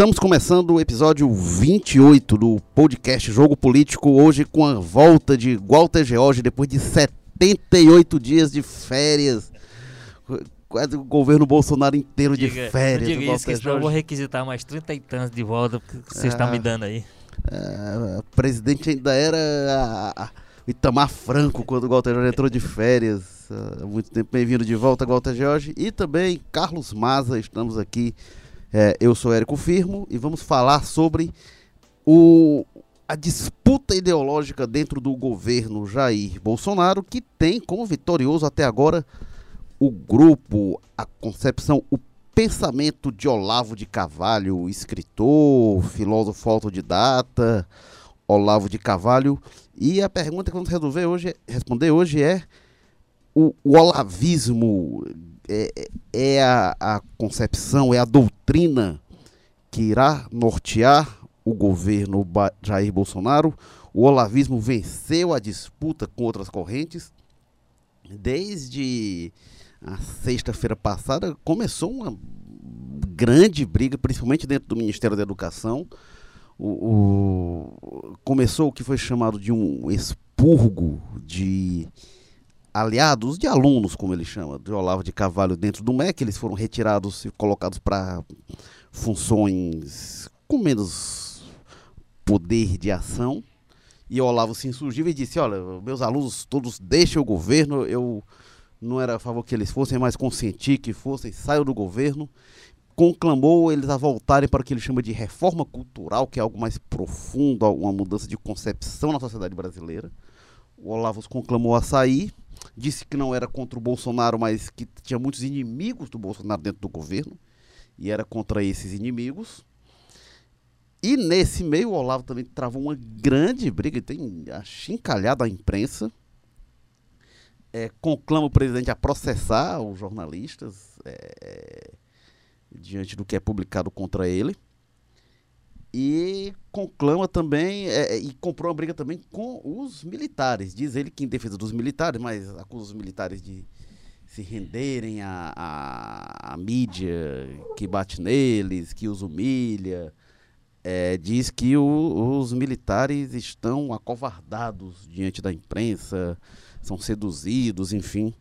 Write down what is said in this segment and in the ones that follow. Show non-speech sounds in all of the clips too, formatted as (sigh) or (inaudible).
Estamos começando o episódio 28 do podcast Jogo Político, hoje com a volta de Walter George depois de 78 dias de férias. Quase o governo Bolsonaro inteiro de Diga- férias. Não diga isso, que eu vou requisitar mais 30 e tantos de volta que você está Ah. me dando aí. É, o presidente ainda era a- a- o Itamar Franco quando o Walter George entrou de férias. Há muito tempo bem-vindo de volta, Walter George. E também Carlos Maza, estamos aqui. É, eu sou Érico Firmo e vamos falar sobre o, a disputa ideológica dentro do governo Jair Bolsonaro, que tem como vitorioso até agora o grupo, a concepção, o pensamento de Olavo de Carvalho, escritor, filósofo autodidata, Olavo de Carvalho. E a pergunta que vamos resolver hoje, responder hoje é o, o olavismo é, é a, a concepção, é a doutrina que irá nortear o governo Jair Bolsonaro. O olavismo venceu a disputa com outras correntes. Desde a sexta-feira passada começou uma grande briga, principalmente dentro do Ministério da Educação. O, o- começou o que foi chamado de um expurgo de aliados, de alunos, como ele chama, de Olavo de Carvalho dentro do MEC. Eles foram retirados e colocados para funções com menos poder de ação. E Olavo se insurgiu e disse: Olha, meus alunos todos deixem o governo, eu não era a favor que eles fossem, mas consenti que fossem, saiam do governo. Conclamou eles a voltarem para o que ele chama de reforma cultural, que é algo mais profundo, uma mudança de concepção na sociedade brasileira. O Olavo conclamou a sair, disse que não era contra o Bolsonaro, mas que tinha muitos inimigos do Bolsonaro dentro do governo, e era contra esses inimigos. E nesse meio, o Olavo também travou uma grande briga, tem achincalhado a imprensa, é, conclama o presidente a processar os jornalistas é, diante do que é publicado contra ele. E conclama também, é, e comprou uma briga também com os militares. Diz ele que em defesa dos militares, mas acusa os militares de se renderem à, à, à mídia que bate neles, que os humilha. É, diz que o- os militares estão acovardados diante da imprensa, são seduzidos, enfim.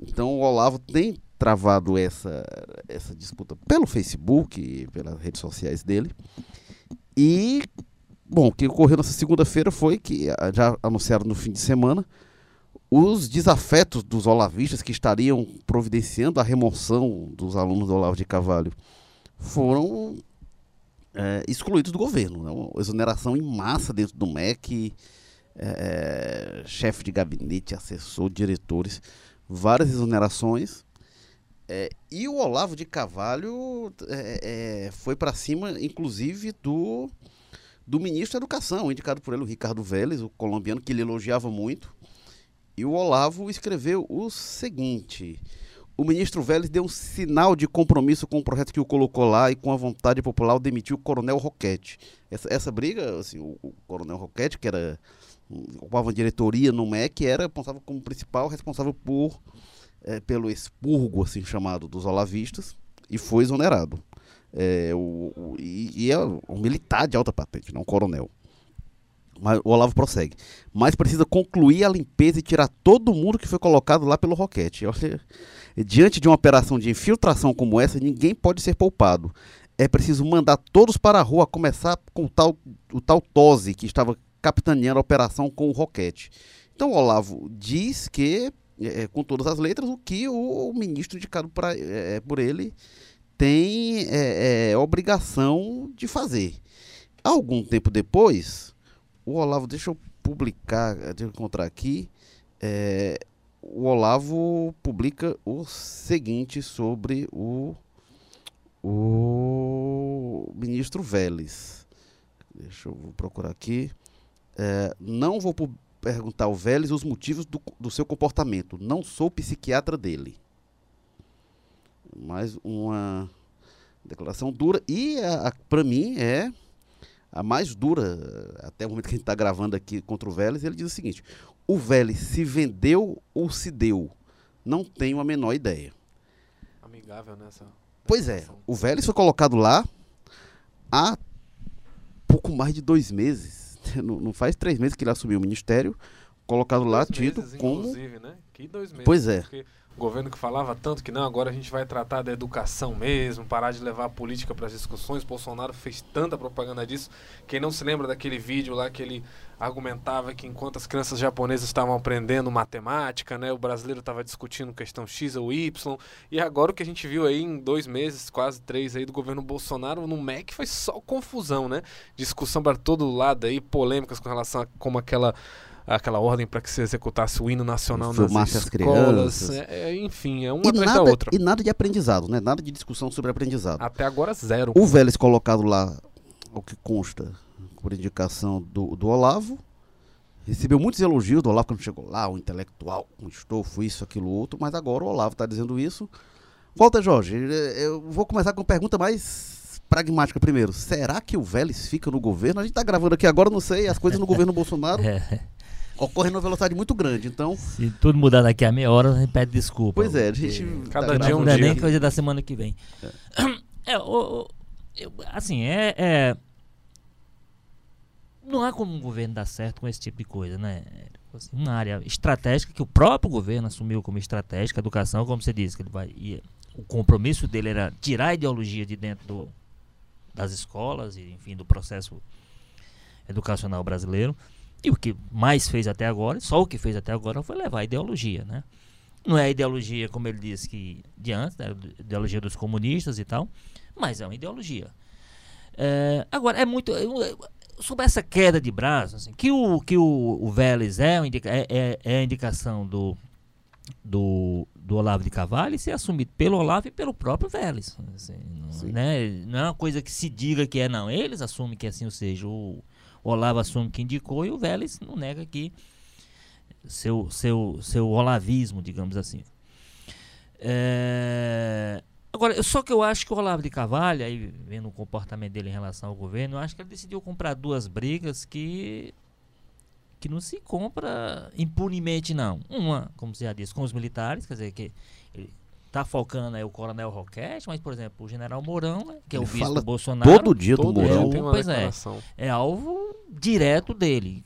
Então o Olavo tem travado essa, essa disputa pelo Facebook, pelas redes sociais dele. E, bom, o que ocorreu nessa segunda-feira foi que, ah, já anunciaram no fim de semana, os desafetos dos olavistas que estariam providenciando a remoção dos alunos do Olavo de Carvalho foram é, excluídos do governo. Né? Uma exoneração em massa dentro do MEC, é, chefe de gabinete, assessor, diretores, várias exonerações. É, e o Olavo de Carvalho é, é, foi para cima, inclusive, do, do ministro da Educação, indicado por ele, o Ricardo Vélez, o colombiano, que ele elogiava muito. E o Olavo escreveu o seguinte: o ministro Vélez deu um sinal de compromisso com o projeto que o colocou lá e com a vontade popular demitiu o Coronel Roquete. Essa, essa briga, assim, o, o Coronel Roquete, que era ocupava uma diretoria no MEC, era responsável como principal responsável por eh, pelo expurgo, assim chamado, dos olavistas, e foi exonerado. É, o, o- e, e é um militar de alta patente, não um coronel. Mas o Olavo prossegue. Mas precisa concluir a limpeza e tirar todo mundo que foi colocado lá pelo Roquete. Olha, diante de uma operação de infiltração como essa, ninguém pode ser poupado. É preciso mandar todos para a rua, começar com o tal, o tal Tosi, que estava capitaneando a operação com o Roquete. Então o Olavo diz que, é, com todas as letras, o que o, ministro indicado pra, é, por ele tem é, é, obrigação de fazer. Algum tempo depois, o Olavo, deixa eu publicar, deixa eu encontrar aqui, é, o Olavo publica o seguinte sobre o, o ministro Vélez. Deixa eu procurar aqui. É, não vou perguntar ao Vélez os motivos do, do seu comportamento. Não sou psiquiatra dele. Mais uma declaração dura. E, para mim, é a mais dura, até o momento que a gente está gravando aqui contra o Vélez. Ele diz o seguinte: o Vélez se vendeu ou se deu? Não tenho a menor ideia. Amigável nessa. Pois é, o Vélez foi colocado lá há pouco mais de dois meses. (laughs) Não, não faz três meses que ele assumiu o ministério, colocado lá, Dois tido meses, como. Inclusive, né? Que dois meses. Pois é. Porque governo que falava tanto que não, agora a gente vai tratar da educação mesmo, parar de levar a política para as discussões. Bolsonaro fez tanta propaganda disso. Quem não se lembra daquele vídeo lá que ele argumentava que enquanto as crianças japonesas estavam aprendendo matemática, né, o brasileiro estava discutindo questão X ou Y. E agora o que a gente viu aí em dois meses, quase três aí do governo Bolsonaro no MEC foi só confusão, né? Discussão para todo lado aí, polêmicas com relação a como aquela aquela ordem para que se executasse o hino nacional nas Filmasse as escolas. crianças. É, é, enfim, é uma E atrás da nada, outra. e nada de aprendizado, né? Nada de discussão sobre aprendizado. Até agora zero. O Vélez colocado lá, o que consta, por indicação do, do Olavo, recebeu muitos elogios do Olavo quando chegou lá, o intelectual, um estofo, isso, aquilo, outro, mas agora o Olavo está dizendo isso. Volta, Jorge, eh, eu vou começar com uma pergunta mais pragmática primeiro. Será que o Vélez fica no governo? A gente está gravando aqui agora, não sei, as coisas no governo (laughs) Bolsonaro (laughs) É, ocorrem numa velocidade muito grande, então, se tudo mudar daqui a meia hora, a gente pede desculpa. pois é, a gente... Porque Cada tá dia é um não é gravando nem aqui. coisa da semana que vem. É, o- o- eu- assim, é, é- Não há como um governo dar certo com esse tipo de coisa, né? Assim, uma área estratégica que o próprio governo assumiu como estratégica, a educação, como você disse, que ele vai. e o compromisso dele era tirar a ideologia de dentro do- das escolas e, enfim, do processo educacional brasileiro. E o que mais fez até agora, só o que fez até agora foi levar a ideologia, né? Não é a ideologia, como ele disse que de antes, né, a ideologia dos comunistas e tal, mas é uma ideologia. É, agora, é muito. sobre essa queda de braço, assim, que o, que o, o Vélez é, é, é- é a indicação do, do, do Olavo de Carvalho e ser assumido pelo Olavo e pelo próprio Vélez. assim, não, né? não é uma coisa que se diga que é, não. Eles assumem que assim, ou seja, o Olavo assume que indicou e o Vélez não nega que seu, seu, seu olavismo, digamos assim. É, Agora, só que eu acho que o Olavo de Carvalho, aí vendo o comportamento dele em relação ao governo, eu acho que ele decidiu comprar duas brigas que que não se compra impunemente, não. Uma, como você já disse, com os militares, quer dizer, que tá focando aí o Coronel Roquete, mas, por exemplo, o General Mourão, né, que é o vice do Bolsonaro, Todo dia do Todo Mourão. dia Mourão. uma Pois é. é alvo direto dele.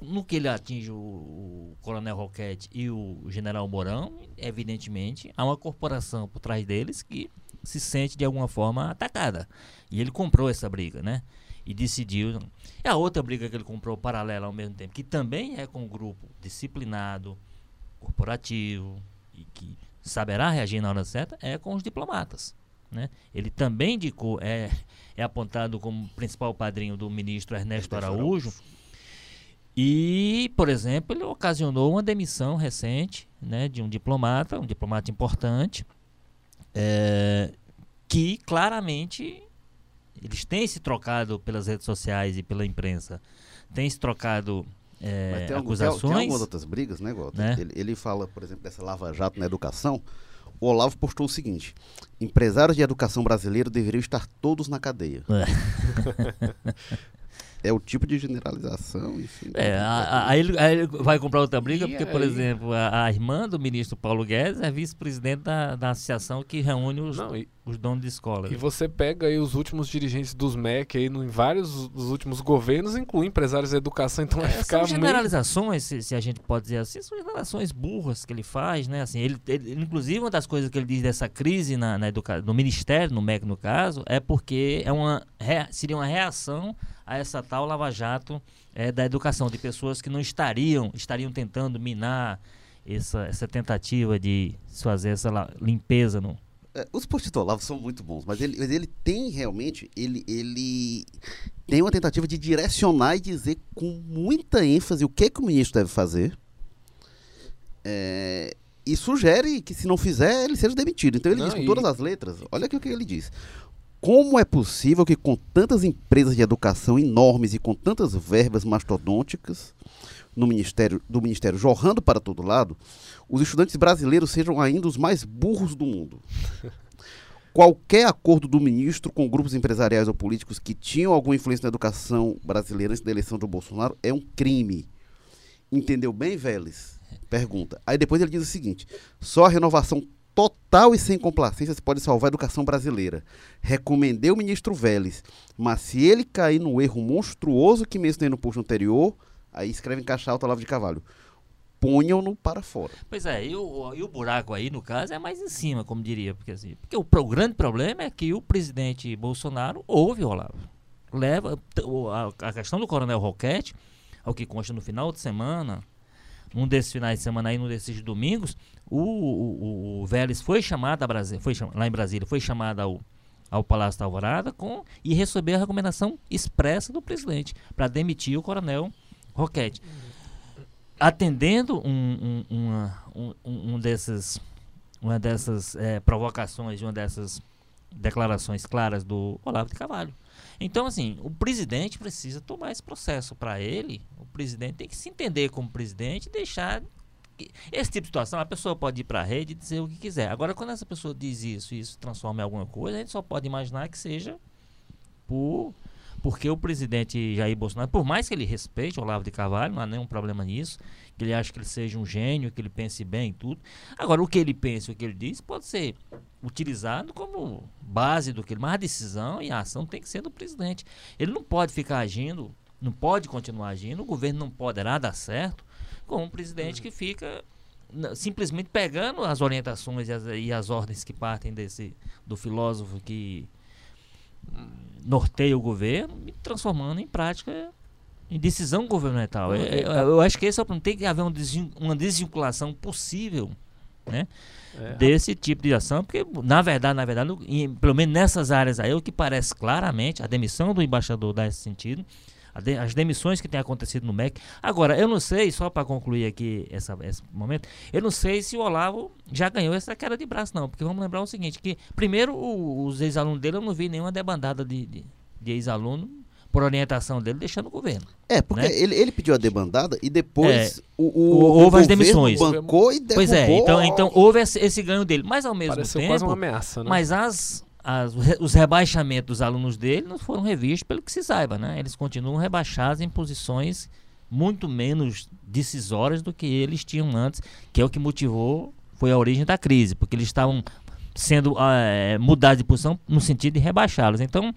No que ele atinge o, o Coronel Roquete e o General Mourão, evidentemente, há uma corporação por trás deles que se sente de alguma forma atacada. E ele comprou essa briga, né? E decidiu. E a outra briga que ele comprou paralela ao mesmo tempo, que também é com um grupo disciplinado, corporativo e que saberá reagir na hora certa, é com os diplomatas. Né? Ele também indicou, é, é apontado como principal padrinho do ministro Ernesto Ernesto Araújo. E, por exemplo, ele ocasionou uma demissão recente né, de um diplomata, um diplomata importante, é, que claramente eles têm se trocado pelas redes sociais e pela imprensa, têm se trocado é, Mas tem, algum- tem, acusações. tem algumas outras brigas, né, Gota? Né? Ele, ele fala, por exemplo, dessa Lava Jato na educação. O Olavo postou o seguinte: empresários de educação brasileiro deveriam estar todos na cadeia. É (laughs) o tipo de generalização, enfim. É, aí, ele, aí ele vai comprar outra briga, E porque, por aí? exemplo, a, a irmã do ministro Paulo Guedes é vice-presidente da, da associação que reúne os, Não, e, os donos de escola. e você pega aí os últimos dirigentes dos MEC aí no, em vários dos últimos governos, inclui empresários da educação, então vai É, ficar são generalizações, se, se a gente pode dizer assim, são generalizações burras que ele faz, né? Assim, ele, ele- inclusive, uma das coisas que ele diz dessa crise na, na educa no Ministério, no MEC no caso, é porque é uma, seria uma reação a essa tal Lava Jato é, da educação, de pessoas que não estariam, estariam tentando minar essa, essa tentativa de fazer essa limpeza no, os posts do Olavo são muito bons, mas ele, mas ele tem realmente, ele, ele tem uma tentativa de direcionar e dizer com muita ênfase o que, que o ministro deve fazer. É, e sugere que se não fizer, ele seja demitido. Então ele Não, diz com e- todas as letras, olha aqui o que ele diz. Como é possível que com tantas empresas de educação enormes e com tantas verbas mastodônticas no ministério, do ministério jorrando para todo lado, os estudantes brasileiros sejam ainda os mais burros do mundo? (laughs) Qualquer acordo do ministro com grupos empresariais ou políticos que tinham alguma influência na educação brasileira antes da eleição do Bolsonaro é um crime. Entendeu bem, Vélez? Pergunta. Aí depois ele diz o seguinte: só a renovação total e sem complacência se pode salvar a educação brasileira. Recomendei o ministro Vélez, mas se ele cair no erro monstruoso que mencionei no post anterior, aí escreve em caixa alta Olavo de Carvalho. Ponham-no para fora. Pois é, e o, e o buraco aí, no caso, é mais em cima, como diria. Porque, assim, porque o, o grande problema é que o presidente Bolsonaro ouve o Olavo. Leva a, a questão do Coronel Roquete, ao que consta no final de semana, num desses finais de semana aí, num desses domingos, o, o, o Vélez foi chamado a Brasília, foi lá em Brasília, foi chamado ao, ao Palácio da Alvorada com, e recebeu a recomendação expressa do presidente para demitir o coronel Roquete. Atendendo um, um, uma, um, um desses, uma dessas é, provocações, uma dessas declarações claras do Olavo de Carvalho. Então, assim, o presidente precisa tomar esse processo. Para ele, o presidente tem que se entender como presidente e deixar. Esse tipo de situação, a pessoa pode ir para a rede e dizer o que quiser. Agora, quando essa pessoa diz isso e isso transforma em alguma coisa, a gente só pode imaginar que seja por porque o presidente Jair Bolsonaro, por mais que ele respeite o Olavo de Carvalho, não há nenhum problema nisso, que ele acha que ele seja um gênio, que ele pense bem em tudo. Agora, o que ele pensa e o que ele diz pode ser utilizado como base do que ele. Mas a decisão e a ação tem que ser do presidente. Ele não pode ficar agindo, não pode continuar agindo, o governo não poderá dar certo com um presidente que fica simplesmente pegando as orientações e as, e as ordens que partem desse do filósofo que norteia o governo e transformando em prática em decisão governamental. Eu, eu, eu acho que esse é o problema. Tem que haver um uma desvinculação possível né? É. desse tipo de ação, porque na verdade, na verdade, em, pelo menos nessas áreas aí, o que parece claramente, a demissão do embaixador dá esse sentido, de, as demissões que têm acontecido no MEC. Agora, eu não sei, só para concluir aqui essa, esse momento, eu não sei se o Olavo já ganhou essa queda de braço, não, porque vamos lembrar o seguinte, que primeiro o, os ex-alunos dele, eu não vi nenhuma debandada de, de, de ex-aluno por orientação dele, deixando o governo. É, porque né? ele, ele pediu a debandada e depois é, o, o, houve o as demissões. bancou e derrubou. Pois é, então, então houve esse, esse ganho dele. Mas ao mesmo Pareceu tempo... quase uma ameaça, né? Mas as, as, os rebaixamentos dos alunos dele não foram revistos pelo que se saiba, né? Eles continuam rebaixados em posições muito menos decisórias do que eles tinham antes, que é o que motivou, foi a origem da crise, porque eles estavam sendo é, mudados de posição no sentido de rebaixá-los. Então,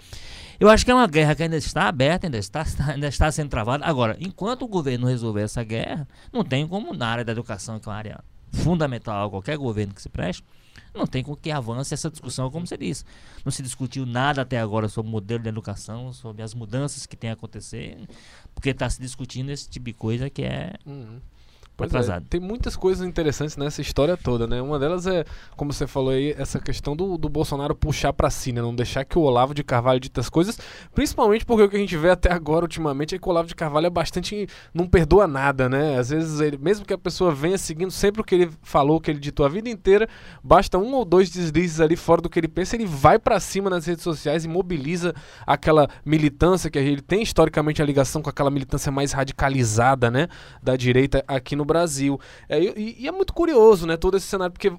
eu acho que é uma guerra que ainda está aberta, ainda está, (laughs) ainda está sendo travada. Agora, enquanto o governo resolver essa guerra, não tem como na área da educação, que é uma área fundamental a qualquer governo que se preste, não tem com que avance essa discussão, como você disse. Não se discutiu nada até agora sobre o modelo de educação, sobre as mudanças que tem a acontecer, porque está se discutindo esse tipo de coisa que é uhum. É, tem muitas coisas interessantes nessa história toda, né? Uma delas é, como você falou aí, essa questão do, do Bolsonaro puxar para si, né? Não deixar que o Olavo de Carvalho dita as coisas, principalmente porque o que a gente vê até agora, ultimamente, é que o Olavo de Carvalho é bastante. não perdoa nada, né? Às vezes, ele, mesmo que a pessoa venha seguindo sempre o que ele falou, o que ele ditou a vida inteira, basta um ou dois deslizes ali fora do que ele pensa, ele vai para cima nas redes sociais e mobiliza aquela militância que ele tem historicamente a ligação com aquela militância mais radicalizada, né? Da direita aqui no Brasil. É, e, e, é muito curioso, né, todo esse cenário, porque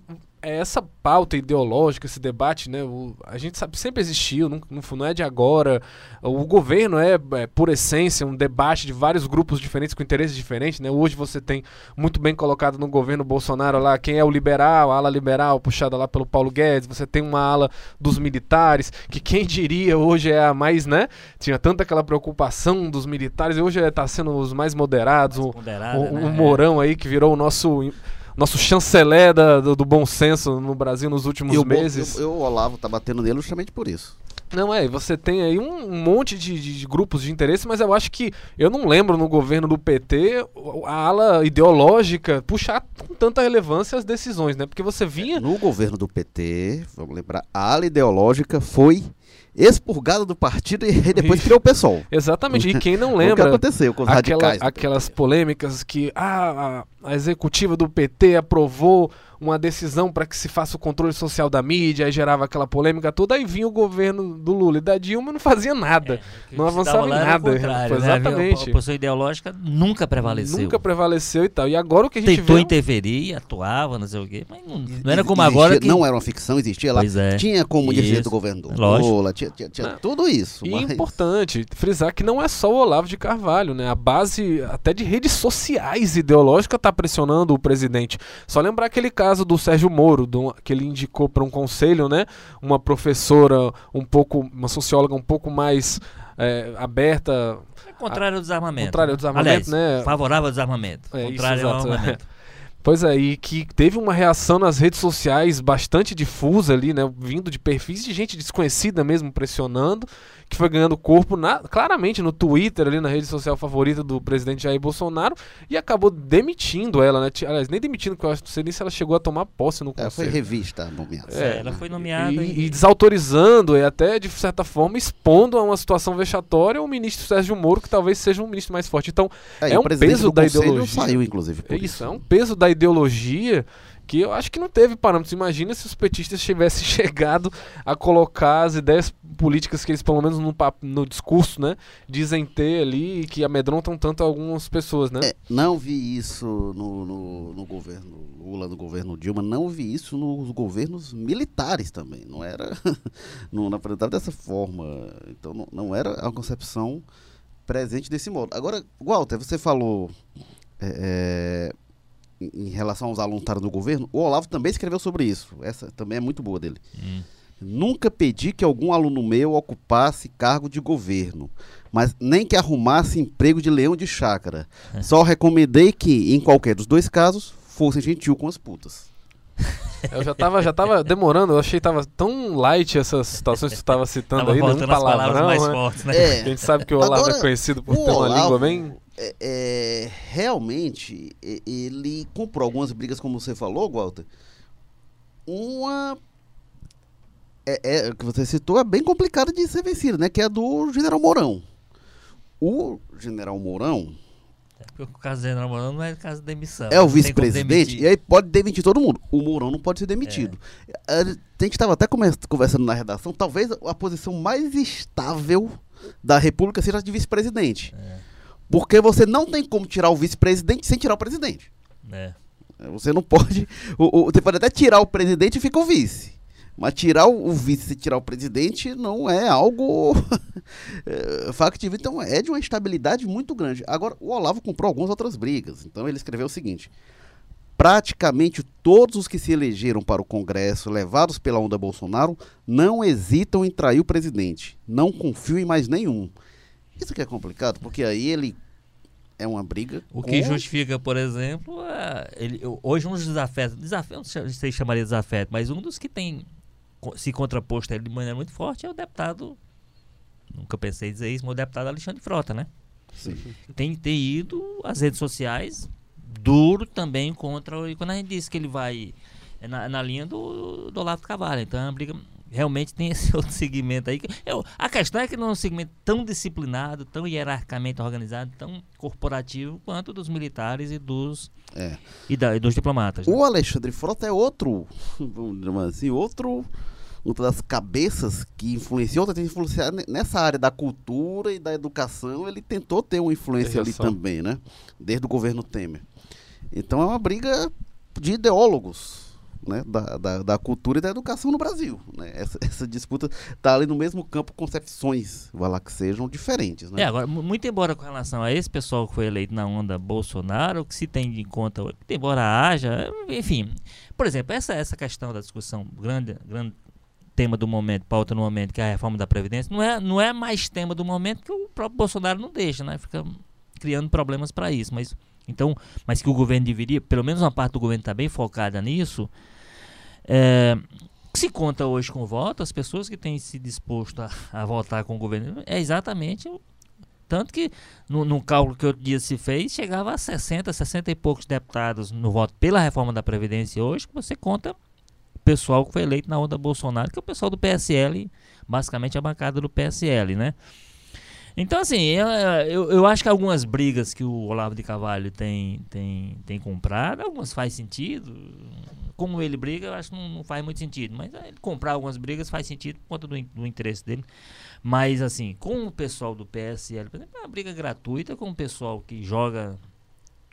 essa pauta ideológica, esse debate, né, o, a gente sabe sempre existiu, não, não é de agora. O governo é, é, por essência, um debate de vários grupos diferentes, com interesses diferentes, né. Hoje você tem muito bem colocado no governo Bolsonaro lá quem é o liberal, a ala liberal puxada lá pelo Paulo Guedes, você tem uma ala dos militares, que quem diria hoje é a mais, né, tinha tanta aquela preocupação dos militares, e hoje está sendo os mais moderados, mais o, o, né? o Mourão aí que virou o nosso nosso chanceler da, do, do, bom senso no Brasil nos últimos e meses. O, o, o Olavo tá batendo nele justamente por isso. Não, é, você tem aí um, um monte de, de, de, grupos de interesse, mas eu acho que eu não lembro no governo do PT a ala ideológica puxar com tanta relevância as decisões, né? Porque você vinha. No governo do PT, vamos lembrar, a ala ideológica foi expurgado do partido e (laughs) depois criou o PSOL. Exatamente. E (laughs) quem não lembra. o que aconteceu com os aquela, radicais. Aquelas polêmicas que ah, a, a executiva do PT aprovou uma decisão para que se faça o controle social da mídia, aí gerava aquela polêmica toda, aí vinha o governo do Lula e da Dilma e não fazia nada. É, não avançava em nada. Né? Exatamente. A, a posição ideológica nunca prevaleceu. Nunca prevaleceu e tal. E agora o que a gente Tentou vê... interferir, atuava, não sei o quê, mas não, não era como existia, agora que... Não era uma ficção, existia lá. É. Tinha como dirigente do governador, Lula, tinha, tinha, tinha tudo isso. E mas- é importante frisar que não é só o Olavo de Carvalho, né? A base até de redes sociais ideológicas está pressionando o presidente. Só lembrar aquele caso do Sérgio Moro, do- que ele indicou para um conselho, né? Uma professora um pouco, uma socióloga um pouco mais é, aberta, É contrário ao desarmamento. contrário ao desarmamento, Aliás, né? favorável ao desarmamento. É, isso, contrário ao exato. armamento. Pois é, e que teve uma reação nas redes sociais bastante difusa ali, né? Vindo de perfis de gente desconhecida mesmo, pressionando, que foi ganhando corpo na- claramente no Twitter, ali na rede social favorita do presidente Jair Bolsonaro, e acabou demitindo ela, né? Aliás, nem demitindo, porque eu acho que não sei nem se ela chegou a tomar posse no É, foi conselho. revista a nomeação. É, ela foi nomeada E, e- e desautorizando e até, de certa forma, expondo a uma situação vexatória o ministro Sérgio Moro, que talvez seja um ministro mais forte. Então, É, é um peso da conselho ideologia. saiu, inclusive. por é isso, é um peso da ideologia que eu acho que não teve parâmetros. Imagina se os petistas tivessem (laughs) chegado a colocar as ideias políticas que eles, pelo menos no, no discurso, né, dizem ter ali e que amedrontam tanto algumas pessoas, né? É, não vi isso no, no, no governo Lula, no governo Dilma, não vi isso nos governos militares também. Não era. (laughs) não não apresentava dessa forma. Então não, não era a concepção presente desse modo. Agora, Walter, você falou é, é, em relação aos alunos estarem no governo, o Olavo também escreveu sobre isso. Essa também é muito boa dele. Hum. Nunca pedi que algum aluno meu ocupasse cargo de governo, mas nem que arrumasse emprego de leão de chácara. Só recomendei que, em qualquer dos dois casos, fosse gentil com as putas. Eu já tava, já tava demorando, eu achei que tava tão light essas situações que você tava citando Tava aí, as palavras palavrão, mais né? fortes, né? A É, gente sabe que o Olavo Agora, é conhecido por ter uma Olavo, língua bem... é, é, realmente, ele comprou algumas brigas, como você falou, Walter. Uma. É, é, que você citou é bem complicada de ser vencida, né? Que é a do General Mourão. O General Mourão Porque o caso do General Mourão não é caso de demissão. é o vice-presidente e aí pode demitir todo mundo. O Mourão não pode ser demitido. É. A gente estava até conversando na redação, talvez a posição mais estável da República seja a de vice-presidente. É. Porque você não tem como tirar o vice-presidente sem tirar o presidente. É. Você não pode. o- o- você pode até tirar o presidente e fica o vice. Mas tirar o, o vice e tirar o presidente não é algo (laughs) é, factível. Então é de uma instabilidade muito grande. Agora, o Olavo comprou algumas outras brigas. Então ele escreveu o seguinte: praticamente todos os que se elegeram para o Congresso, levados pela onda Bolsonaro, não hesitam em trair o presidente. Não confio em mais nenhum. Isso que é complicado, porque aí ele é uma briga. O que com- justifica, por exemplo, é, ele, hoje um dos desafetos, desafio, não sei se chamaria de desafeto, mas um dos que tem se contraposto a ele de maneira muito forte é o deputado, nunca pensei em dizer isso, mas o deputado Alexandre Frota, né? Sim. Tem ter ido às redes sociais duro também contra. E quando a gente diz que ele vai é na, na linha do, do Olavo de Carvalho, então é uma briga. Realmente tem esse (laughs) outro segmento aí. que eu- a questão é que não é um segmento tão disciplinado, tão hierarquicamente organizado, tão corporativo quanto dos militares e dos, É. e, da- e dos diplomatas. né? O Alexandre Frota é outro, (laughs) vamos dizer assim, outro, outra das cabeças que influenciou, tem influenciado ne- nessa área da cultura e da educação, ele tentou ter uma influência ali também, né? Desde o governo Temer. Então é uma briga de ideólogos, né? Da, da, da cultura e da educação no Brasil, né? Essa, essa disputa está ali no mesmo campo, concepções, vai lá que sejam diferentes, né? É, agora, mu- muito embora com relação a esse pessoal que foi eleito na onda Bolsonaro, que se tem em conta, embora haja, enfim, por exemplo, essa, essa questão da discussão, grande, grande tema do momento, pauta no momento, que é a reforma da Previdência, não é, não é mais tema do momento que o próprio Bolsonaro não deixa, né? Fica criando problemas para isso, mas então, mas que o governo deveria, pelo menos uma parte do governo está bem focada nisso, é, que se conta hoje com o voto, as pessoas que têm se disposto a, a votar com o governo, é exatamente o tanto que, no, no cálculo que outro dia se fez, chegava a 60, 60 e poucos deputados no voto pela reforma da Previdência hoje, que você conta o pessoal que foi eleito na onda Bolsonaro, que é o pessoal do PSL, basicamente a bancada do PSL, né? Então, assim, eu, eu, eu acho que algumas brigas que o Olavo de Carvalho tem, tem, tem comprado, algumas faz sentido. Como ele briga, eu acho que não, não faz muito sentido. Mas ele comprar algumas brigas faz sentido por conta do, do interesse dele. Mas, assim, com o pessoal do PSL, por exemplo, é uma briga gratuita com o pessoal que joga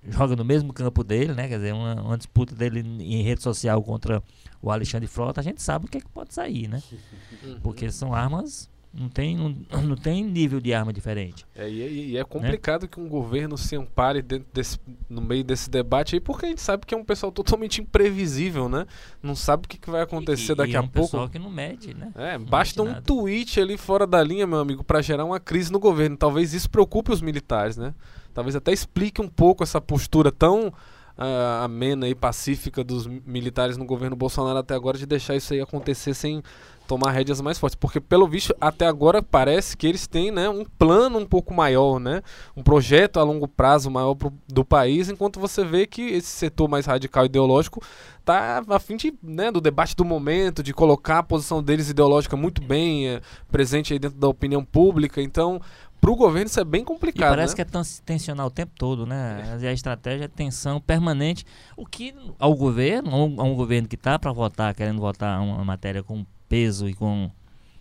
joga no mesmo campo dele, né? Quer dizer, uma, uma disputa dele em rede social contra o Alexandre Frota, a gente sabe o que, é que pode sair, né? (laughs) Porque são armas não tem, não, (clears throat) não tem nível de arma diferente. É, e, é, e é complicado né? que um governo se ampare dentro desse, no meio desse debate aí, porque a gente sabe que é um pessoal totalmente imprevisível, né? Não sabe o que, que vai acontecer e, daqui e é a um pouco. pessoal que não mede, né? É, não basta um nada. tweet ali fora da linha, meu amigo, para gerar uma crise no governo. Talvez isso preocupe os militares, né? Talvez até explique um pouco essa postura tão uh, amena e pacífica dos militares no governo Bolsonaro até agora de deixar isso aí acontecer sem tomar rédeas mais fortes, porque pelo visto até agora parece que eles têm, né, um plano um pouco maior, né, um projeto a longo prazo maior pro, do país, enquanto você vê que esse setor mais radical ideológico tá a fim de, né, do debate do momento, de colocar a posição deles ideológica muito bem é, presente aí dentro da opinião pública, então para o governo isso é bem complicado. E parece né? que é tão tensional o tempo todo, né? A estratégia é tensão permanente. O que ao governo, a um, governo que está para votar, querendo votar uma matéria com peso e com.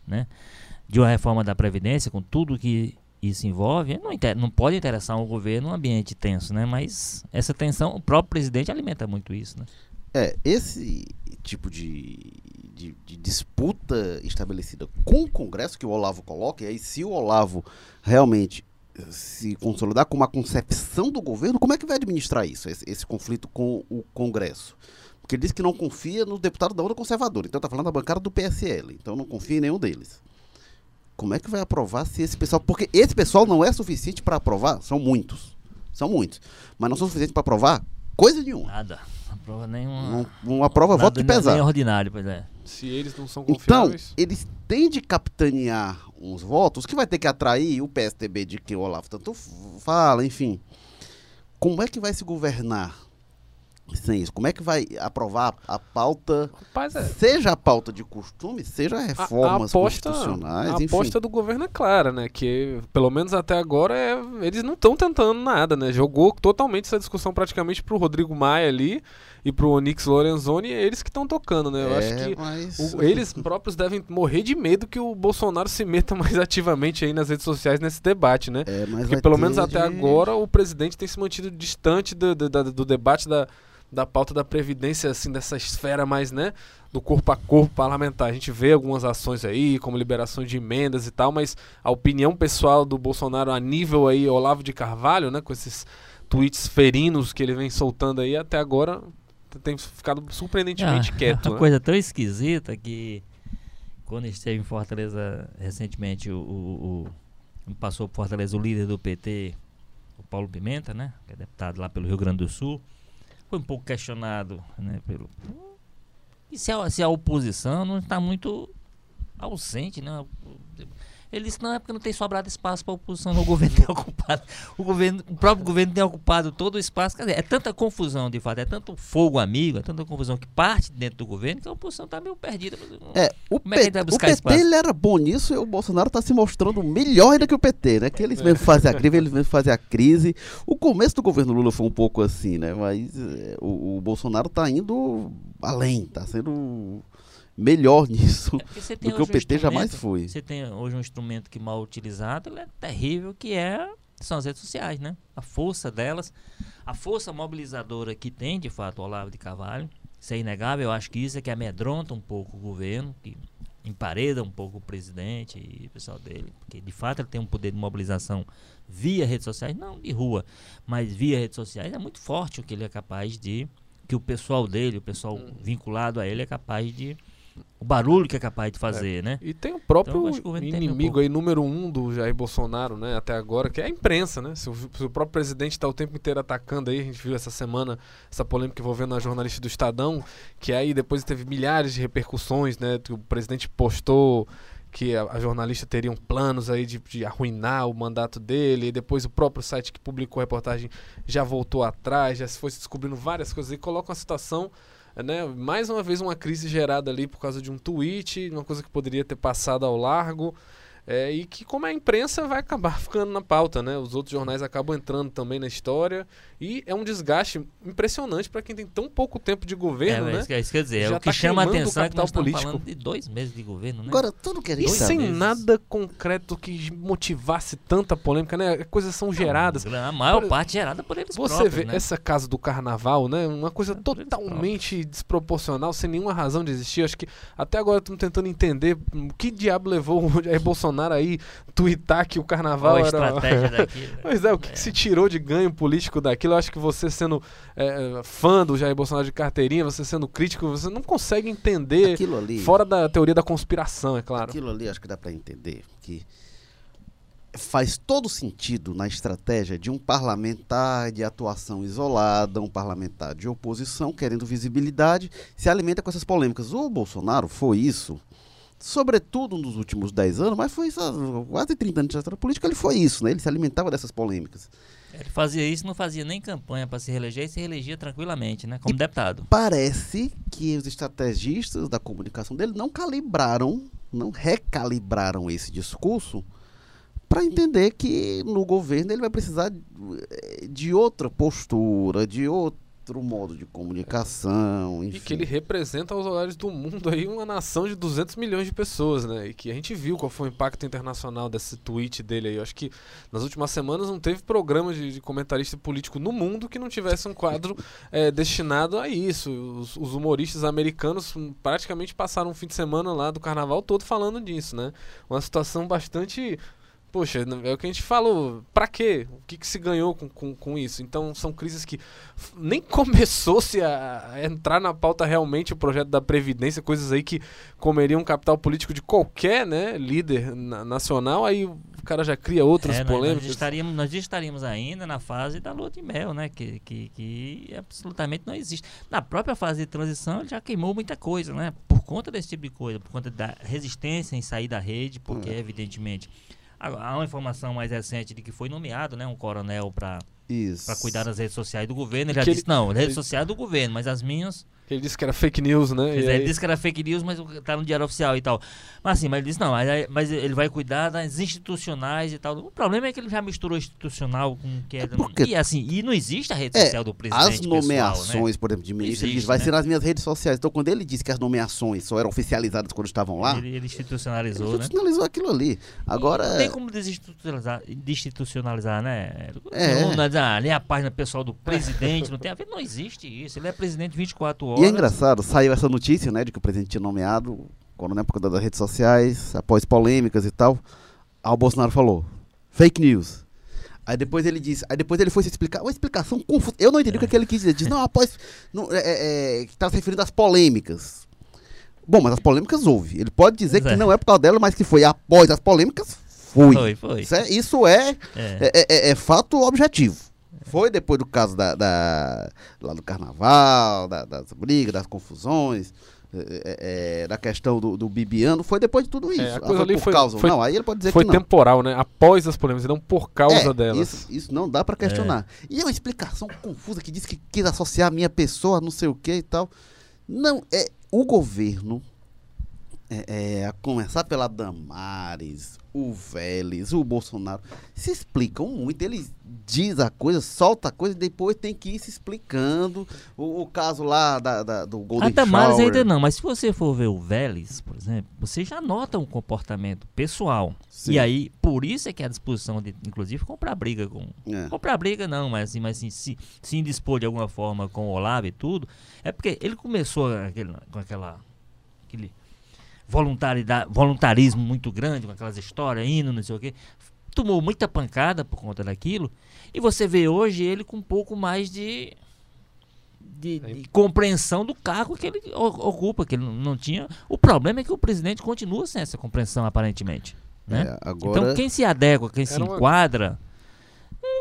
Né, de uma reforma da Previdência, com tudo que isso envolve, não, inter, não pode interessar o governo um ambiente tenso, né? Mas essa tensão, o próprio presidente alimenta muito isso, né? É, esse tipo de, de, de, disputa estabelecida com o Congresso que o Olavo coloca, e aí se o Olavo realmente se consolidar com uma concepção do governo, como é que vai administrar isso, esse, esse conflito com o Congresso? Porque ele disse que não confia no deputado da onda conservadora, então está falando da bancada do PSL, então não confia em nenhum deles. Como é que vai aprovar se esse pessoal. Porque esse pessoal não é suficiente para aprovar, são muitos. São muitos. Mas não são suficientes para aprovar coisa nenhuma. Nada. Não aprova nenhuma. Não, não aprova nada, voto de pesar. Nem ordinário, pois é. Se eles não são Então, confiáveis. eles têm de capitanear uns votos que vai ter que atrair o PSDB de que o Olavo tanto fala, enfim. Como é que vai se governar sem isso? Como é que vai aprovar a pauta, Rapaz, é. seja a pauta de costume, seja reformas a, a aposta, constitucionais, a enfim. aposta do governo é clara, né? Que pelo menos até agora é, eles não estão tentando nada, né? Jogou totalmente essa discussão praticamente pro Rodrigo Maia ali e pro Onix Lorenzoni, e é eles que estão tocando, né? Eu É, acho que mas- o- eles próprios devem morrer de medo que o Bolsonaro se meta (laughs) mais ativamente aí nas redes sociais nesse debate, né? É, mas Porque pelo menos até de- agora o presidente tem se mantido distante do, do, da- do debate da, da pauta da Previdência, assim, dessa esfera mais, né, do corpo a corpo parlamentar. A gente vê algumas ações aí, como liberação de emendas e tal, mas a opinião pessoal do Bolsonaro a nível aí Olavo de Carvalho, né, com esses tweets ferinos que ele vem soltando aí, até agora tem ficado surpreendentemente Ah, (laughs) quieto, Uma né? coisa tão esquisita que quando esteve em Fortaleza recentemente, o, o- o- passou por Fortaleza o líder do PT, o Paulo Pimenta, né? Que é deputado lá pelo Rio Grande do Sul, foi um pouco questionado, né? Pelo, e se a, se a oposição não está muito ausente, né? Ele disse não é porque não tem sobrado espaço para a oposição, não. o (laughs) governo tem ocupado, o governo, o próprio governo tem ocupado todo o espaço. Quer dizer, é tanta confusão de fato, é tanto fogo amigo, é tanta confusão que parte dentro do governo que a oposição está meio perdida. É, o, Como é que a gente o PT espaço? ele era bom nisso e o Bolsonaro está se mostrando melhor ainda que o PT, né? Que eles mesmos fazem a crise, eles mesmos fazem a crise. O começo do governo Lula foi um pouco assim, né? Mas é, o, o Bolsonaro está indo além, está sendo melhor (laughs) nisso É do que o hoje um PT jamais foi. Você tem hoje um instrumento que mal utilizado, ele é terrível, que é são as redes sociais, né? A força delas, a força mobilizadora que tem, de fato, o Olavo de Carvalho, isso é inegável, eu acho que isso é que amedronta um pouco o governo, que empareda um pouco o presidente e o pessoal dele, porque de fato ele tem um poder de mobilização via redes sociais, não de rua, mas via redes sociais, é muito forte o que ele é capaz de, que o pessoal dele, o pessoal Uhum. vinculado a ele é capaz de, o barulho que é capaz de fazer, né? E tem o próprio Então, o inimigo aí, número um do Jair Bolsonaro, né, até agora, que é a imprensa, né? Se o, se o próprio presidente está o tempo inteiro atacando aí, a gente viu essa semana essa polêmica envolvendo a jornalista do Estadão, que aí depois teve milhares de repercussões, né? Que o presidente postou que a, a jornalista teria planos aí de, de arruinar o mandato dele, e depois o próprio site que publicou a reportagem já voltou atrás, já se foi descobrindo várias coisas e coloca uma situação né, mais uma vez uma crise gerada ali por causa de um tweet, uma coisa que poderia ter passado ao largo. É, e que como é a imprensa vai acabar (laughs) ficando na pauta, né? Os outros jornais acabam entrando também na história e é um desgaste impressionante para quem tem tão pouco tempo de governo, é, né? Isso, isso quer dizer, é o que tá chama a atenção é que nós político. falando de dois meses de governo, né? Agora, tudo que E sem meses. nada concreto que motivasse tanta polêmica, né? Coisas são geradas. A maior Por- parte gerada por eles Você próprios, vê né? essa casa do carnaval, né? Uma coisa totalmente desproporcional, sem nenhuma razão de existir. Acho que até agora estamos tentando entender o que diabo levou o Jair Bolsonaro aí twittar que o carnaval Qual a era. estratégia (laughs) daquilo. Pois é, o que, que se tirou de ganho político daquilo? Eu acho que você sendo é, fã do Jair Bolsonaro de carteirinha, você sendo crítico, você não consegue entender Aquilo ali. fora da teoria da conspiração, é claro. Aquilo ali acho que dá para entender que faz todo sentido na estratégia de um parlamentar de atuação isolada, um parlamentar de oposição querendo visibilidade, se alimenta com essas polêmicas. O Bolsonaro foi isso, sobretudo nos últimos 10 anos, mas foi isso, quase 30 anos de história política, ele foi isso, né? Ele se alimentava dessas polêmicas. Ele fazia isso, não fazia nem campanha para se reeleger e se reelegia tranquilamente, né? Como deputado. Parece que os estrategistas da comunicação dele não calibraram, não recalibraram esse discurso para entender que no governo ele vai precisar eh, de outra postura, de outro modo de comunicação, enfim. E que ele representa aos olhares do mundo aí uma nação de 200 milhões de pessoas, né? E que a gente viu qual foi o impacto internacional desse tweet dele aí. Eu acho que nas últimas semanas não teve programa de, de comentarista político no mundo que não tivesse um quadro (laughs) eh, destinado a isso. Os, os humoristas americanos praticamente passaram um fim de semana lá do carnaval todo falando disso, né? Uma situação bastante Poxa, é o que a gente falou. Pra quê? O que, que se ganhou com, com, com isso? Então, são crises que nem (laughs) começou-se a a entrar na pauta realmente o projeto da Previdência, coisas aí que comeriam capital político de qualquer né, líder na- nacional, aí o cara já cria outras É, nós- nós, polêmicas. estaríamos, nós estaríamos ainda na fase da lua de mel, né? Que, que, que absolutamente não existe. Na própria fase de transição, ele já queimou muita coisa, né? Por conta desse tipo de coisa, por conta da resistência em sair da rede, porque, evidentemente. Há uma informação mais recente de que foi nomeado né, um coronel para cuidar das redes sociais do governo. Ele Que já ele- disse: não, redes ele- sociais do governo, mas as minhas Ele disse que era fake news, né? E dizer, aí- ele disse que era fake news, mas o- tá no diário oficial e tal. Mas assim, mas ele disse, não, mas, mas ele vai cuidar das institucionais e tal. O problema é que ele já misturou institucional com o que é. porque- E assim, e não existe a rede É, social do presidente. As pessoal, nomeações, né? por exemplo, de ministro, ele existe, diz, vai né? ser nas minhas redes sociais. Então, quando ele disse que as nomeações só eram oficializadas quando estavam lá, Ele, ele institucionalizou, ele né? institucionalizou aquilo ali. Agora, Não tem como desinstitucionalizar, desinstitucionalizar né? É. Não, não, ah, ali é a página pessoal do (laughs) presidente, não tem a ver, não existe isso. Ele é presidente 24 horas. E é engraçado, saiu essa notícia, né, de que o presidente tinha nomeado, quando na época das redes sociais, após polêmicas e tal, aí o Bolsonaro falou, fake news. Aí depois ele disse, aí depois ele foi se explicar, uma explicação confusa. Eu não entendi o que, é que ele quis dizer. Diz, não, após. Não, é, é, é, que estava se referindo às polêmicas. Bom, mas as polêmicas houve. Ele pode dizer que é. não é por causa dela, mas que foi após as polêmicas, foi. Foi, foi. Isso é, isso é, É. é, é- é fato objetivo. Foi depois do caso da, da- lá do carnaval, da- das brigas, das confusões, é, é, é, da questão do, do Bibiano, foi depois de tudo isso. a Ah, coisa foi ali por foi- causa. foi- não, aí ele pode dizer Foi que não. temporal, né? Após as polêmicas, e não por causa É, delas. Isso, isso não dá pra questionar. E é uma explicação confusa que diz que quis associar a minha pessoa a não sei o que e tal. Não, é o governo, é, é, a começar pela Damares, o Vélez, o Bolsonaro, se explicam muito. Eles diz a coisa, solta a coisa e depois tem que ir se explicando. O, o caso lá da, da- do Golden A Damares Shower. ainda não, mas se você for ver o Vélez, por exemplo, você já nota um comportamento pessoal. Sim. E aí, por isso é que a disposição de, inclusive, comprar briga com. É. Comprar briga não, mas assim, mas assim, se, se indispor de alguma forma com o Olavo e tudo, é porque ele começou aquele- com aquela. aquele voluntarismo muito grande, com aquelas histórias, indo, não sei o quê. Tomou muita pancada por conta daquilo. E você vê hoje ele com um pouco mais de. De, de compreensão do cargo que ele ocupa, que ele não, tinha. O problema é que o presidente continua sem essa compreensão, aparentemente. Né? É, agora, Então, quem se adequa, quem se Era uma- enquadra,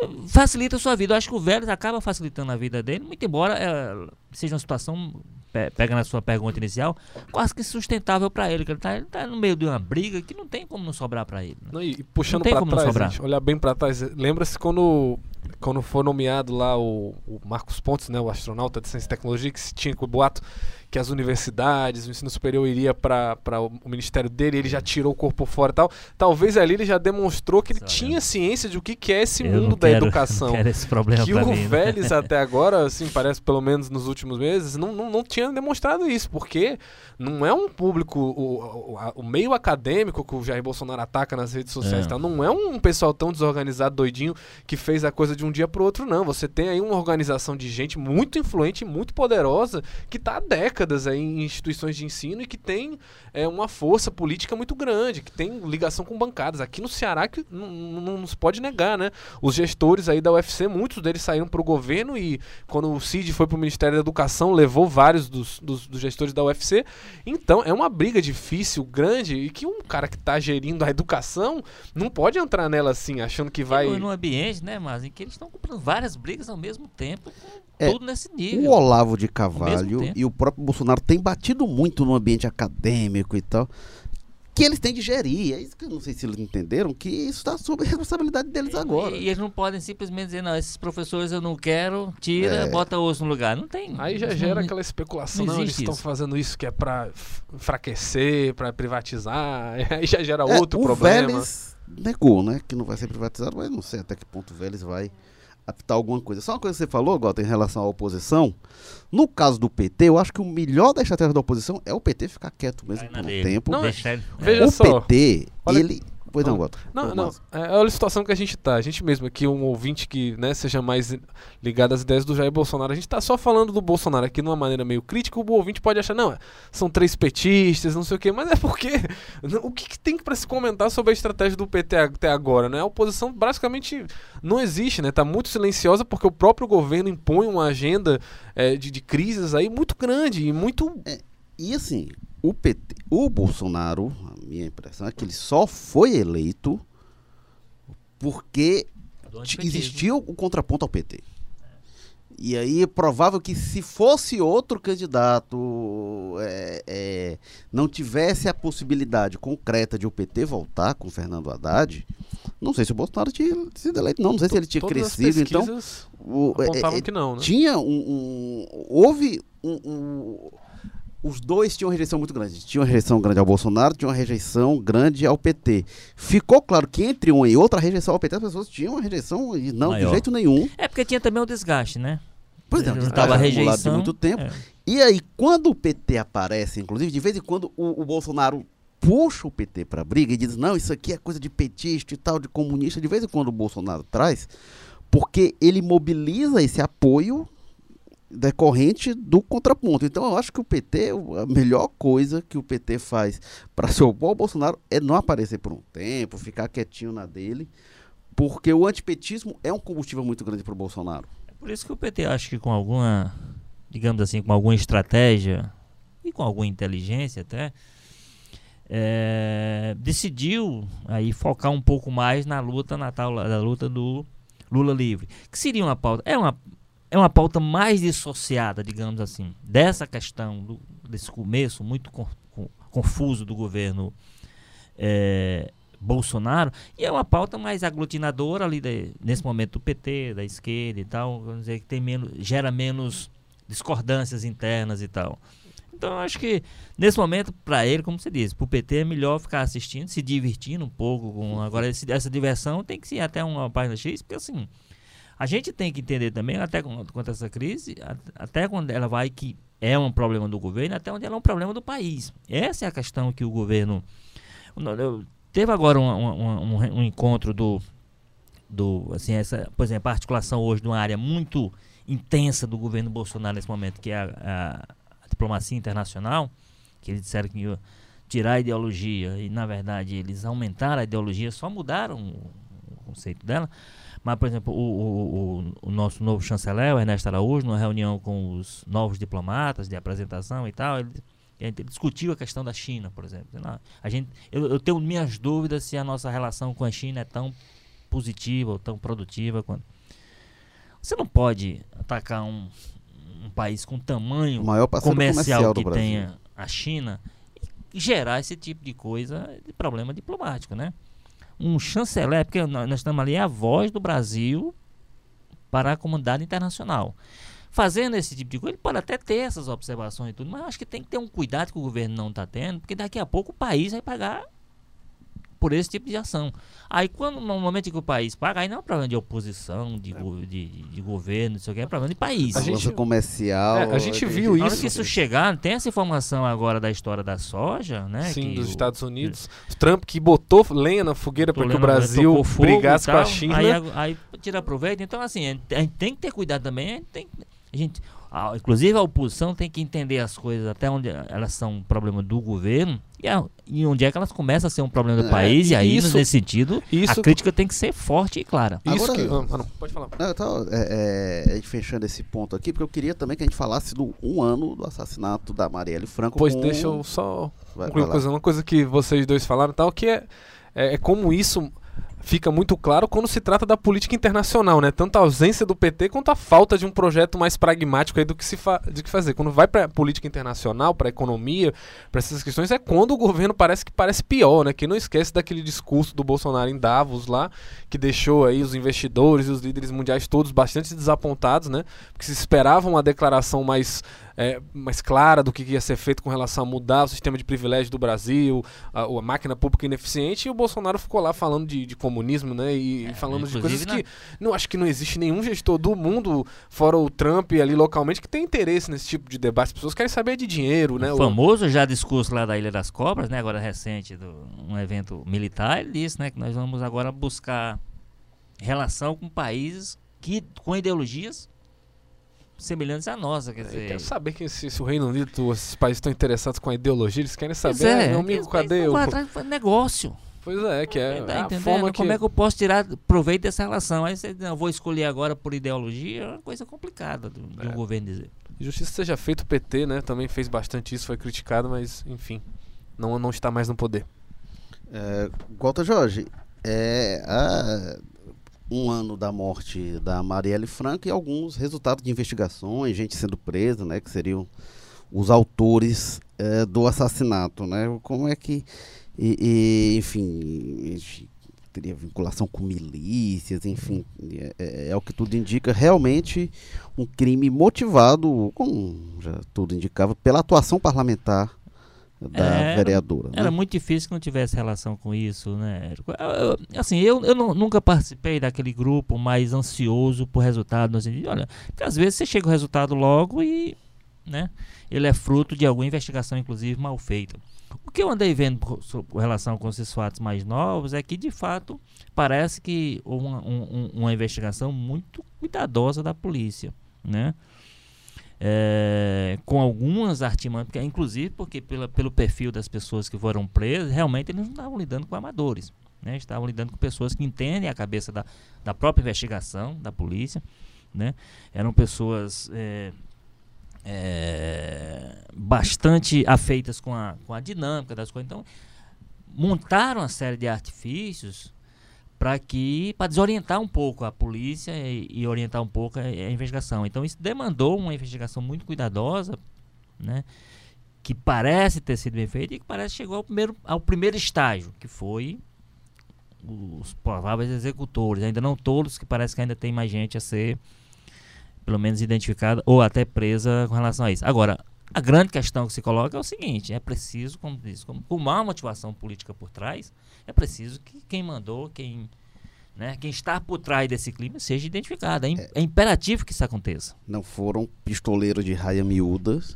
eh, facilita a sua vida. Eu acho que o Vélez acaba facilitando a vida dele, muito embora eh, seja uma situação, pe- pega na sua pergunta inicial, quase que sustentável para ele. que Ele está tá no meio de uma briga que não tem como não sobrar para ele. né? Não, e, e puxando não trás, gente, olhar bem pra trás, lembra-se quando quando foi nomeado lá o, o Marcos Pontes, né, o astronauta de ciência e tecnologia, que se tinha com o boato que as universidades, o ensino superior iria para o, ministério dele, ele já tirou o corpo fora e tal. Talvez ali ele já demonstrou que ele tinha ciência de o que, que é esse Eu mundo da quero- (laughs) educação. Não esse problema que o mim, né? Vélez (laughs) até agora, assim, parece pelo menos nos últimos meses, não, não, não tinha demonstrado isso, porque não é um público, o, o, o meio acadêmico que o Jair Bolsonaro ataca nas redes sociais É. e tal, não é um pessoal tão desorganizado, doidinho, que fez a coisa de um dia pro outro, não. Você tem aí uma organização de gente muito influente, muito poderosa, que tá há décadas aí em instituições de ensino e que tem é, uma força política muito grande, que tem ligação com bancadas. Aqui no Ceará, que não, não, não se pode negar, né? Os gestores aí da UFC, muitos deles saíram para o governo e quando o Cid foi para o Ministério da Educação, levou vários dos, dos, dos gestores da UFC. Então, é uma briga difícil, grande, e que um cara que está gerindo a educação não pode entrar nela assim, achando que vai... No, no ambiente, né, mas em que eles estão comprando várias brigas ao mesmo tempo, É, tudo nesse O nível. Olavo de tempo. e o próprio Bolsonaro têm batido muito no ambiente acadêmico e tal, que eles têm de gerir. É isso que eu não sei se eles entenderam, que isso está sob a responsabilidade deles agora. E, e eles não podem simplesmente dizer, não, esses professores eu não quero, tira, É. bota osso no lugar. Não tem. Aí já gera não- aquela especulação, não não, eles estão fazendo isso que é para enfraquecer, para privatizar, (laughs) aí já gera É, outro o problema. Vélez negou, né? Que não vai ser privatizado, mas não sei até que ponto o Vélez vai apitar alguma coisa. Só uma coisa que você falou, Gota, em relação à oposição. No caso do PT, eu acho que o melhor da estratégia da oposição é o PT ficar quieto mesmo por um dele. tempo. Não, Deixa ele- veja o só. PT, Olha- ele. Pois não, Gota. Não, não. É, olha a situação que a gente tá. A gente mesmo aqui, um ouvinte que né, seja mais ligado às ideias do Jair Bolsonaro. A gente tá só falando do Bolsonaro aqui de uma maneira meio crítica. O ouvinte pode achar, não, são três petistas, não sei o quê. Mas é porque. (laughs) O que, que tem para se comentar sobre a estratégia do PT até agora, né? A oposição basicamente não existe, né? Tá muito silenciosa porque o próprio governo impõe uma agenda é, de, de crises aí muito grande e muito. E assim, o PT, o Bolsonaro, a minha impressão é que ele só foi eleito porque existiu o contraponto ao PT. E aí é provável que se fosse outro candidato é, é, não tivesse a possibilidade concreta de o PT voltar com o Fernando Haddad, não sei se o Bolsonaro tinha sido eleito, não, não sei se ele tinha Todas as crescido, então o, é, apontavam é, que não, né? tinha um, um- houve um, um- os dois tinham uma rejeição muito grande. Tinha uma rejeição grande ao Bolsonaro, tinha uma rejeição grande ao PT. Ficou claro que entre uma e outra a rejeição ao PT, as pessoas tinham uma rejeição e não Maior. de jeito nenhum. É porque tinha também o desgaste, né? Pois é, um Não desgaste tava a acumulado de rejeição. muito tempo. é. E aí, quando o PT aparece, inclusive, de vez em quando o, o Bolsonaro puxa o PT para briga e diz: não, isso aqui é coisa de petista e tal, de comunista. De vez em quando o Bolsonaro traz, porque ele mobiliza esse apoio decorrente do contraponto. Então, eu acho que o PT, a melhor coisa que o PT faz para se opor ao Bolsonaro é não aparecer por um tempo, ficar quietinho na dele, porque o antipetismo é um combustível muito grande para o Bolsonaro. É por isso que o PT acho que com alguma, digamos assim, com alguma estratégia e com alguma inteligência até, é, decidiu aí focar um pouco mais na luta na tal da luta do Lula livre, que seria uma pauta é uma é uma pauta mais dissociada, digamos assim, dessa questão do- desse começo muito con- con- confuso do governo é, Bolsonaro e é uma pauta mais aglutinadora ali de- nesse momento do PT, da esquerda e tal, vamos dizer que tem menos, gera menos discordâncias internas e tal. Então eu acho que nesse momento para ele, como você disse, para o PT é melhor ficar assistindo, se divertindo um pouco com agora esse- essa diversão tem que ser até uma página X, porque assim a gente tem que entender também até quanto essa crise, até quando ela vai que é um problema do governo, até onde ela é um problema do país. Essa é a questão que o governo teve agora um, um- um- um encontro do do assim essa por exemplo a articulação hoje de uma área muito intensa do governo Bolsonaro nesse momento que é a, a- a diplomacia internacional que eles disseram que ia tirar a ideologia e na verdade eles aumentaram a ideologia só mudaram o, o conceito dela mas por exemplo o, o- o- nosso novo chanceler o Ernesto Araújo numa reunião com os novos diplomatas de apresentação e tal ele ele discutiu a questão da China, por exemplo. A gente, eu, eu tenho minhas dúvidas se a nossa relação com a China é tão positiva ou tão produtiva quanto. Você não pode atacar um, um país com tamanho comercial, comercial, que Brasil. tenha a China e gerar esse tipo de coisa de problema diplomático, né? Um chanceler, porque nós, estamos ali é a voz do Brasil para a comunidade internacional. Fazendo esse tipo de coisa, ele pode até ter essas observações e tudo, mas acho que tem que ter um cuidado que o governo não está tendo, porque daqui a pouco o país vai pagar por esse tipo de ação. Aí, quando no momento em que o país paga, aí não é um problema de oposição, de, go, de, de governo, não sei o que, é problema de país. A gente, comercial. É, a gente viu isso. Na hora que isso chegar, tem essa informação agora da história da soja, né? Sim, dos o, Estados Unidos. É, Trump que botou lenha na fogueira para que o Brasil brigasse com a China. Aí, aí tira proveito. Então, assim, a gente tem que ter cuidado também. A gente, a gente a, inclusive a oposição tem que entender as coisas até onde elas são um problema do governo e, a, e onde é que elas começam a ser um problema do é, país. E aí, isso, nesse sentido, isso, a crítica tem que ser forte e clara. Isso Agora, que, ah, não, pode falar. Não, então, é, é, fechando esse ponto aqui, porque eu queria também que a gente falasse do um ano do assassinato da Marielle Franco. Pois com... deixa eu só concluir uma coisa, uma coisa que vocês dois falaram tal, que é, é, é como isso fica muito claro quando se trata da política internacional, né? Tanto a ausência do PT quanto a falta de um projeto mais pragmático aí do que se de que fazer. Quando vai para política internacional, para economia, para essas questões é quando o governo parece que parece pior, né? Quem não esquece daquele discurso do Bolsonaro em Davos lá, que deixou aí os investidores e os líderes mundiais todos bastante desapontados, né? Porque se esperava uma declaração mais é, mais clara do que ia ser feito com relação a mudar o sistema de privilégio do Brasil, a, a máquina pública ineficiente, e o Bolsonaro ficou lá falando de, de comunismo, né? E, é, falando de coisas que não acho que não existe nenhum gestor do mundo, fora o Trump ali localmente, que tem interesse nesse tipo de debate. As pessoas querem saber de dinheiro, né? O famoso já discurso lá da Ilha das Cobras, né? Agora recente, do, um evento militar, ele disse, né? Que nós vamos agora buscar relação com países que com ideologias semelhantes à nossa. Quer dizer... Eu quero saber que se, se, o Reino Unido, esses países estão interessados com a ideologia, eles querem saber, é, meu amigo, cadê o. Atrás, negócio. Pois é, que é, tá a forma que... Como é que eu posso tirar proveito dessa relação? Aí você não vou escolher agora por ideologia, é uma coisa complicada do, de um é. governo dizer. Justiça seja feito, o PT, né? Também fez bastante isso, foi criticado, mas enfim, não, não está mais no poder. É, Walter Jorge, é, a, um ano da morte da Marielle Franco e alguns resultados de investigações, gente sendo presa, né, que seriam os autores é, do assassinato, né? Como é que, e, e, enfim, teria vinculação com milícias, enfim, é, é, é, o que tudo indica, realmente um crime motivado, como já tudo indicava, pela atuação parlamentar da é, vereadora. Era, né? muito difícil que não tivesse relação com isso, né? Assim, eu, eu não, nunca participei daquele grupo mais ansioso por resultado, sentido, olha, porque às vezes você chega o resultado logo e, né? Ele é fruto de alguma investigação, inclusive, mal feita. O que eu andei vendo com relação com esses fatos mais novos é que, de fato, parece que uma, um, uma investigação muito cuidadosa da polícia, né? É, com algumas artimanhas, inclusive porque pela, pelo perfil das pessoas que foram presas, realmente eles não estavam lidando com amadores. Né? Estavam lidando com pessoas que entendem a cabeça da, da própria investigação, da polícia. Né? Eram pessoas é, é, bastante afeitas com a, com a dinâmica das coisas. Então, montaram uma série de artifícios para que para desorientar um pouco a polícia e, e, orientar um pouco a, a, investigação. Então isso demandou uma investigação muito cuidadosa, né? Que parece ter sido bem feita e que parece chegou ao primeiro, ao primeiro estágio, que foi os prováveis executores. Ainda não todos, que parece que ainda tem mais gente a ser pelo menos identificada ou até presa com relação a isso. Agora, a grande questão que se coloca é o seguinte: é preciso, como diz, com uma motivação política por trás, é preciso que quem mandou, quem, né, quem está por trás desse clima seja identificado. É, é, é imperativo que isso aconteça. Não foram pistoleiros de raia miúdas.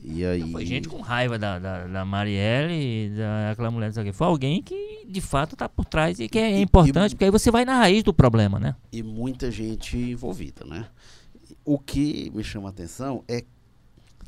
E aí... Não foi gente com raiva da, da, da Marielle, daquela mulher, não Foi alguém que de fato está por trás e que é importante, e, porque aí você vai na raiz do problema, né? E muita gente envolvida, né? O que me chama a atenção é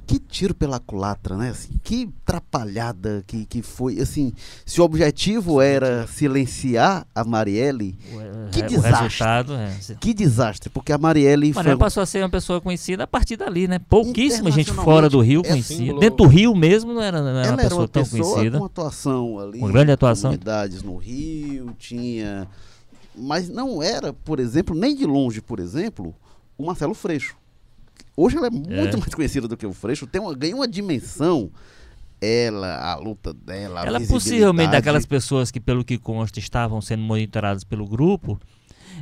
que tiro pela culatra, né? Assim, que atrapalhada que, que foi. Assim, se o objetivo era silenciar a Marielle, o, que desastre. É. Que desastre, porque a Marielle. Marielle foi... passou a ser uma pessoa conhecida a partir dali, né? Pouquíssima gente fora do Rio é conhecia. Dentro do Rio mesmo não era, não era uma pessoa era uma tão pessoa conhecida. Com atuação ali. Uma grande atuação. Comunidades no Rio, tinha. Mas não era, por exemplo, nem de longe, por exemplo, o Marcelo Freixo. Hoje ela é muito é. mais conhecida do que o Freixo, tem uma, ganhou uma dimensão. Ela, a luta dela. A ela possivelmente daquelas pessoas que, pelo que consta, estavam sendo monitoradas pelo grupo.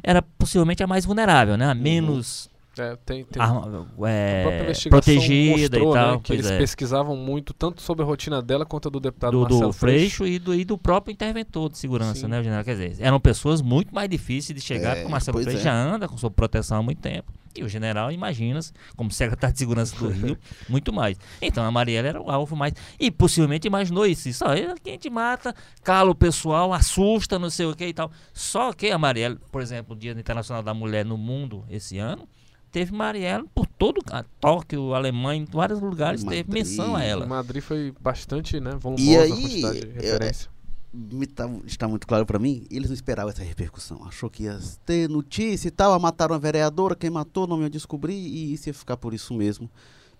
era possivelmente a mais vulnerável, né? A menos É, tem, tem arma- é, protegida mostrou, e tal. né, que eles é. pesquisavam muito, tanto sobre a rotina dela quanto a do deputado do, Marcelo do Freixo e do, e do próprio interventor de segurança, Sim. né, o general? Quer dizer, eram pessoas muito mais difíceis de chegar, É, porque o Marcelo Freixo é. já anda com sua proteção há muito tempo. E o general, imagina como secretário de segurança do Rio, (laughs) muito mais. Então a Marielle era o alvo mais. E possivelmente imaginou isso. Só quem te mata, cala o pessoal, assusta, não sei o que e tal. Só que a Marielle, por exemplo, o Dia Internacional da Mulher no mundo esse ano. Teve Marielle por todo a Tóquio, Alemanha, em vários lugares teve Madrid. menção a ela. Madrid foi bastante né, volumosa E a aí, quantidade de é- referência. Me tá- está muito claro para mim, eles não esperavam essa repercussão. Achou que ia ter notícia e tal, ah, mataram a vereadora, quem matou não ia descobrir e isso ia ficar por isso mesmo.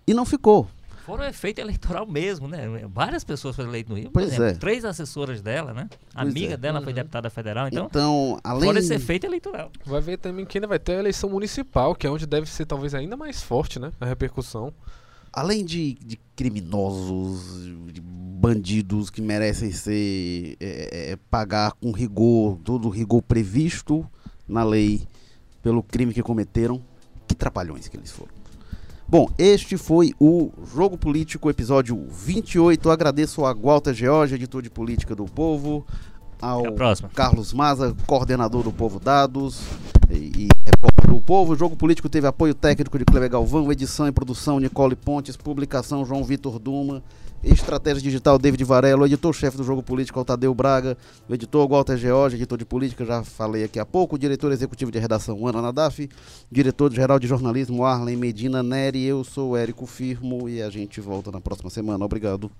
E não ficou. Foram efeito eleitoral mesmo, né? Várias pessoas foram eleitas no Rio. Por Pois exemplo, é. três assessoras dela, né? Pois amiga é. dela foi Uhum. deputada federal, então, Então, além fora esse efeito eleitoral. Vai ver também que ainda vai ter a eleição municipal, que é onde deve ser talvez ainda mais forte, né? A repercussão. Além de, de criminosos, de bandidos que merecem ser é, é, pagar com rigor, todo o rigor previsto na lei pelo crime que cometeram, que trapalhões que eles foram. Bom, este foi o Jogo Político, episódio 28. Agradeço a Walter George, editor de política do Povo, ao. Carlos Maza, coordenador do Povo Dados e, e repórter do Povo. O Jogo Político teve apoio técnico de Cleber Galvão, edição e produção Nicole Pontes, publicação João Vitor Duma, estratégia digital David Varela, o editor-chefe do Jogo Político Altadeu Braga, o editor Walter George, editor de política, já falei aqui há pouco, o diretor executivo de redação Ana Nadaf, diretor-geral de jornalismo Arlen Medina Neri, eu sou o Érico Firmo e a gente volta na próxima semana. Obrigado.